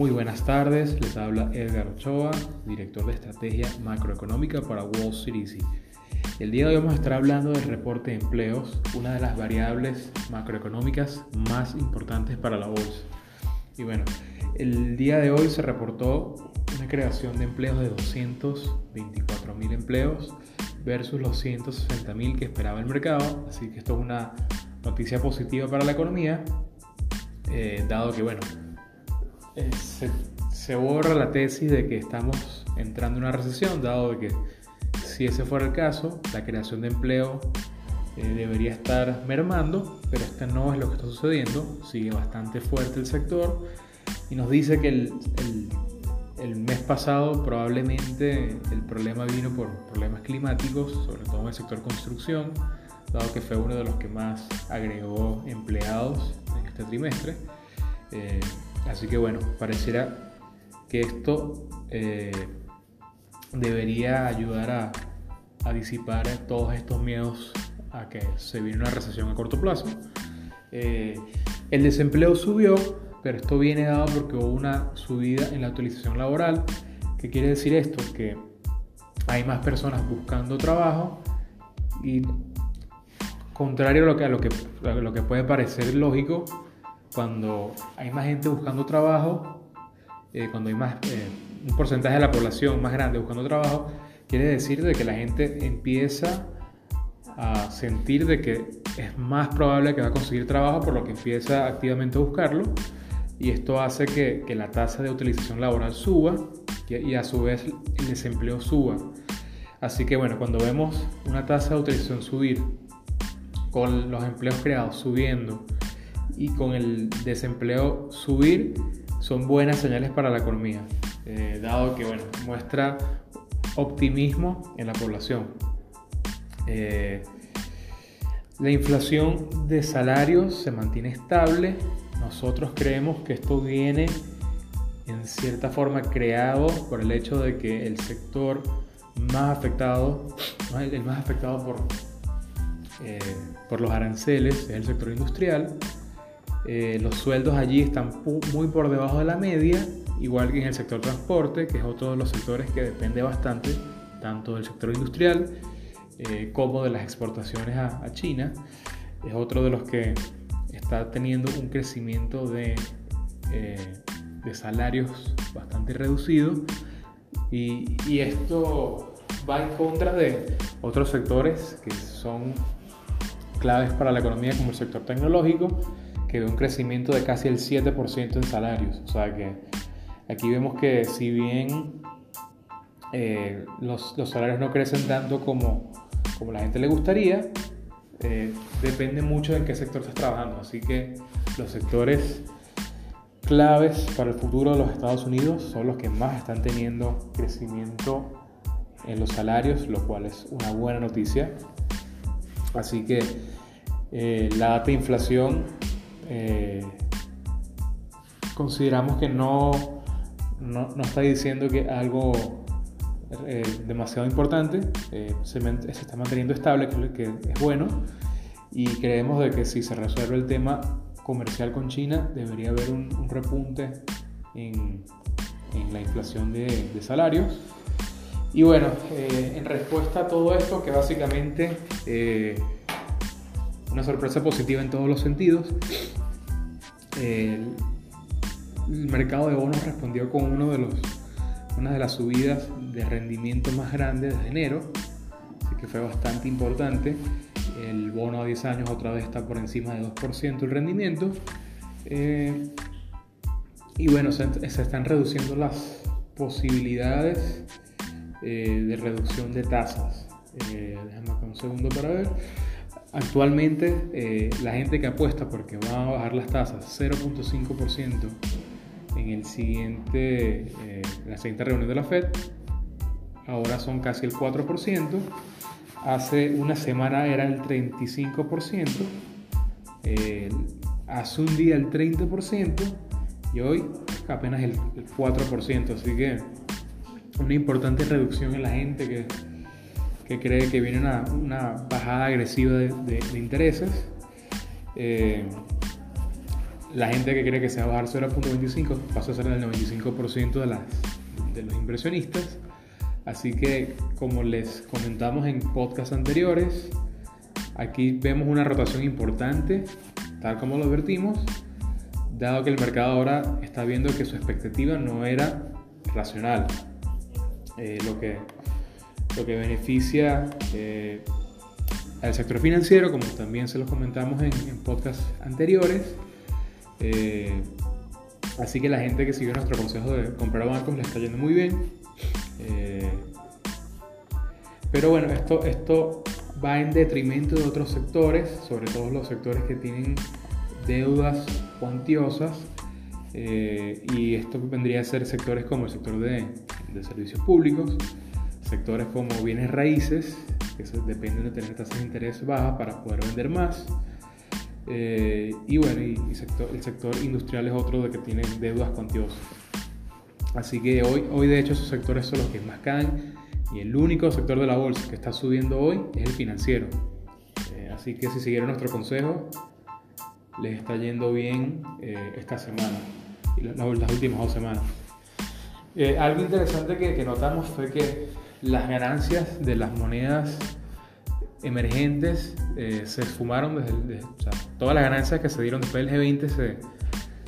Muy buenas tardes, les habla Edgar Ochoa, director de estrategia macroeconómica para Wall Street. El día de hoy vamos a estar hablando del reporte de empleos, una de las variables macroeconómicas más importantes para la bolsa. Y bueno, el día de hoy se reportó una creación de empleos de 224 mil empleos versus los 160 mil que esperaba el mercado, así que esto es una noticia positiva para la economía, eh, dado que bueno, se, borra la tesis de que estamos entrando en una recesión, dado que si ese fuera el caso, la creación de empleo eh, debería estar mermando, pero este no es lo que está sucediendo, sigue bastante fuerte el sector y nos dice que el, el, el mes pasado probablemente el problema vino por problemas climáticos, sobre todo en el sector construcción, dado que fue uno de los que más agregó empleados en este trimestre. Eh, así que bueno, pareciera que esto eh, debería ayudar a, disipar todos estos miedos a que se viene una recesión a corto plazo. Eh, el desempleo subió, pero esto viene dado porque hubo una subida en la utilización laboral. ¿Qué quiere decir esto? Que hay más personas buscando trabajo y contrario a lo que puede parecer lógico, cuando hay más gente buscando trabajo, eh, cuando hay más, eh, un porcentaje de la población más grande buscando trabajo, quiere decir de que la gente empieza a sentir de que es más probable que va a conseguir trabajo, por lo que empieza activamente a buscarlo, y esto hace que, que la tasa de utilización laboral suba y, y a su vez el desempleo suba. Así que bueno, cuando vemos una tasa de utilización subir con los empleos creados subiendo y con el desempleo subir, son buenas señales para la economía, eh, dado que bueno, muestra optimismo en la población. Eh, la inflación de salarios se mantiene estable. Nosotros creemos que esto viene en cierta forma creado por el hecho de que el sector más afectado, el más afectado por eh, por los aranceles, es el sector industrial. Eh, los sueldos allí están muy por debajo de la media, igual que en el sector transporte, que es otro de los sectores que depende bastante tanto del sector industrial eh, como de las exportaciones a, a, China. Es otro de los que está teniendo un crecimiento de, de salarios bastante reducido y, y esto va en contra de otros sectores que son claves para la economía como el sector tecnológico, que ve un crecimiento de casi el 7% en salarios. O sea que aquí vemos que si bien eh, los, los, salarios no crecen tanto como, como la gente le gustaría, eh, depende mucho de en qué sector estás trabajando. Así que los sectores claves para el futuro de los Estados Unidos son los que más están teniendo crecimiento en los salarios, lo cual es una buena noticia. Así que eh, la data inflación eh, consideramos que no, no, no, está diciendo que algo eh, demasiado importante, eh, se, está manteniendo estable, que, es bueno, y creemos de que si se resuelve el tema comercial con China, debería haber un, un repunte en, la inflación de, salarios. Y bueno, en respuesta a todo esto, que básicamente eh, una sorpresa positiva en todos los sentidos, el, mercado de bonos respondió con una de las subidas de rendimiento más grandes de enero, así que fue bastante importante. El bono a 10 años otra vez está por encima de 2% el rendimiento. Eh, y bueno, se, se están reduciendo las posibilidades eh, de reducción de tasas. Eh, déjame acá un segundo para ver. Actualmente eh, la gente que apuesta porque va a bajar las tasas 0.5% en el siguiente, eh, la siguiente reunión de la Fed, ahora son casi el 4%. Hace una semana era el 35%, hace un día el 30% y hoy apenas el 4%. Así que una importante reducción en la gente que, que cree que viene una, una bajada agresiva de, de, intereses. Eh, la gente que cree que se va a bajar 0.25 pasa a ser el 95% de, las, de los inversionistas. Así que, como les comentamos en podcasts anteriores, aquí vemos una rotación importante, tal como lo advertimos, dado que el mercado ahora está viendo que su expectativa no era racional. Eh, lo, que, lo que beneficia eh, al sector financiero, como también se los comentamos en, podcasts anteriores. Eh, así que la gente que siguió nuestro consejo de comprar bancos le está yendo muy bien. pero bueno, esto, esto va en detrimento de otros sectores, sobre todo los sectores que tienen deudas cuantiosas eh, y esto vendría a ser sectores como el sector de, servicios públicos, sectores como bienes raíces, que dependen de tener tasas de interés bajas para poder vender más. Eh, y bueno, y, el sector industrial es otro de que tiene deudas cuantiosas. Así que hoy, hoy de hecho esos sectores son los que más caen y el único sector de la bolsa que está subiendo hoy es el financiero. Eh, así que si siguieron nuestro consejo, les está yendo bien eh, esta semana y las, últimas dos semanas. Algo interesante que, notamos fue que las ganancias de las monedas emergentes eh, se esfumaron desde, todas las ganancias que se dieron después del G20 se,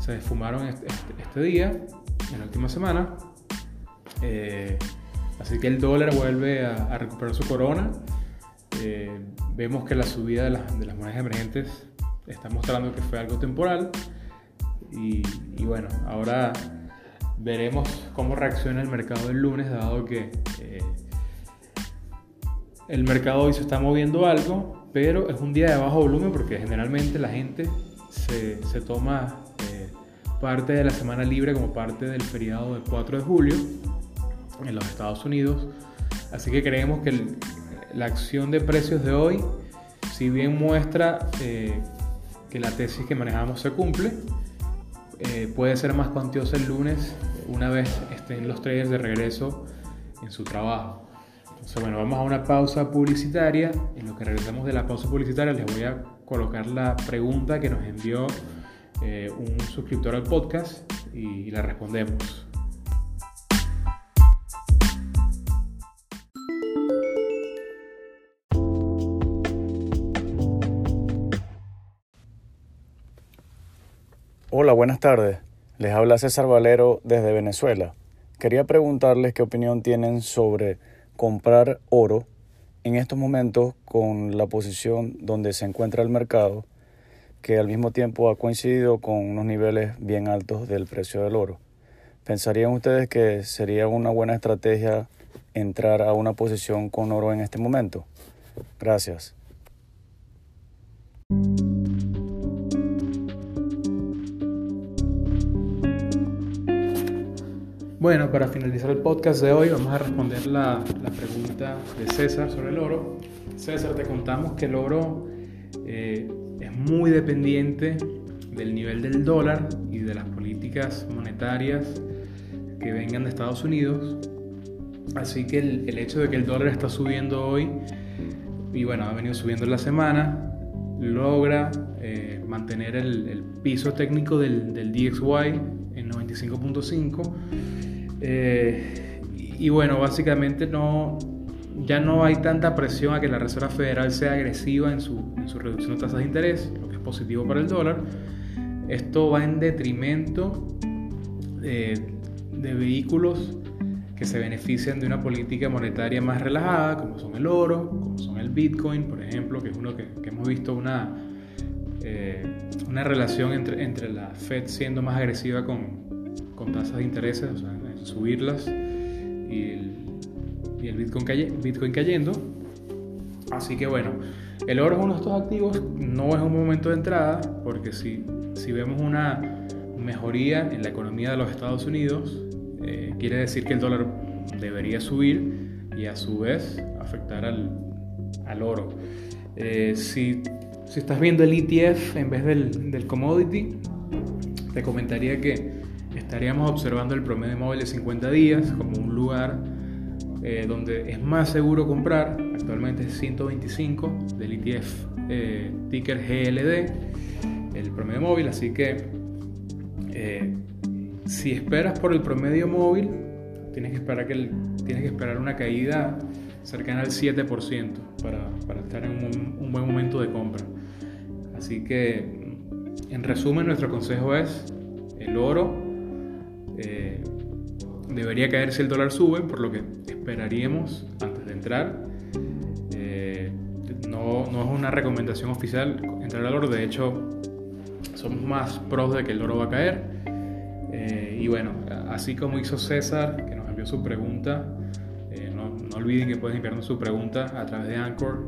se esfumaron este, día, en la última semana. así que el dólar vuelve a, recuperar su corona. vemos que la subida de, de las monedas emergentes está mostrando que fue algo temporal. Y, bueno, ahora veremos cómo reacciona el mercado el lunes, dado que eh, el mercado hoy se está moviendo algo, pero es un día de bajo volumen porque generalmente la gente se, se toma eh, parte de la semana libre como parte del feriado del 4 de julio en los Estados Unidos. Así que creemos que la acción de precios de hoy, si bien muestra eh, que la tesis que manejamos se cumple. Eh, puede ser más cuantiosa el lunes una vez estén los traders de regreso en su trabajo. Entonces, bueno, vamos a una pausa publicitaria. En lo que regresamos de la pausa publicitaria les voy a colocar la pregunta que nos envió eh, un suscriptor al podcast y la respondemos. Hola, buenas tardes. Les habla César Valero desde Venezuela. Quería preguntarles qué opinión tienen sobre comprar oro en estos momentos con la posición donde se encuentra el mercado, que al mismo tiempo ha coincidido con unos niveles bien altos del precio del oro. ¿Pensarían ustedes que sería una buena estrategia entrar a una posición con oro en este momento? Gracias. Bueno, para finalizar el podcast de hoy vamos a responder la, pregunta de César sobre el oro. César, te contamos que el oro eh, es muy dependiente del nivel del dólar y de las políticas monetarias que vengan de Estados Unidos. Así que el, hecho de que el dólar está subiendo hoy, y bueno, ha venido subiendo en la semana, logra eh, mantener el, piso técnico del, del DXY en 95.5 eh, y, bueno, básicamente no, ya no hay tanta presión a que la Reserva Federal sea agresiva en su, reducción de tasas de interés, lo que es positivo para el dólar. Esto va en detrimento de, de vehículos que se benefician de una política monetaria más relajada, como son el oro, como son el Bitcoin, por ejemplo, que es uno que, hemos visto una, eh, una relación entre, entre la Fed siendo más agresiva con, con tasas de interés, o sea, subirlas y el, Bitcoin cayendo. Así que bueno, el oro es uno de estos activos, no es un momento de entrada, porque si, si vemos una mejoría en la economía de los Estados Unidos, eh, quiere decir que el dólar debería subir y a su vez afectar al, al oro. Eh, si, si, estás viendo el ETF en vez del, del commodity, te comentaría que estaríamos observando el promedio móvil de 50 días como un lugar eh, donde es más seguro comprar. Actualmente es 125 del ETF eh, ticker GLD, el promedio móvil, así que Eh, si esperas por el promedio móvil, tienes que esperar, que tienes que esperar una caída cercana al 7% para, para estar en un, un, buen momento de compra. Así que, en resumen, nuestro consejo es el oro eh, debería caer si el dólar sube, por lo que esperaríamos antes de entrar. Eh, no, no, es una recomendación oficial entrar al oro, de hecho somos más pros de que el oro va a caer. Eh, y bueno, así como hizo César, que nos envió su pregunta, no, no, olviden que pueden enviarnos su pregunta a través de Anchor,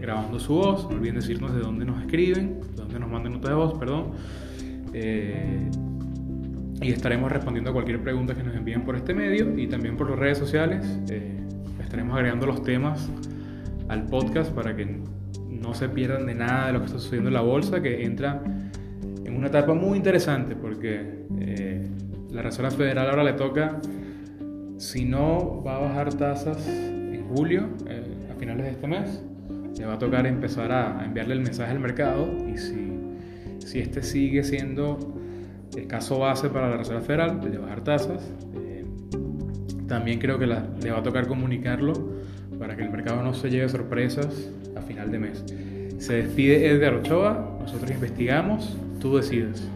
grabando su voz. No olviden decirnos de dónde nos escriben, de dónde nos mandan notas de voz, perdón. Y estaremos respondiendo a cualquier pregunta que nos envíen por este medio y también por las redes sociales. Eh, estaremos agregando los temas al podcast para que no se pierdan de nada de lo que está sucediendo en la bolsa, que entra en una etapa muy interesante porque eh, la Reserva Federal ahora le toca, si no va a bajar tasas en julio, a finales de este mes, le va a tocar empezar a enviarle el mensaje al mercado y si si este sigue siendo caso base para la Reserva Federal de bajar tasas, eh, también creo que le va a tocar comunicarlo para que el mercado no se lleve sorpresas a final de mes. Se despide Edgar Ochoa, nosotros investigamos, tú decides.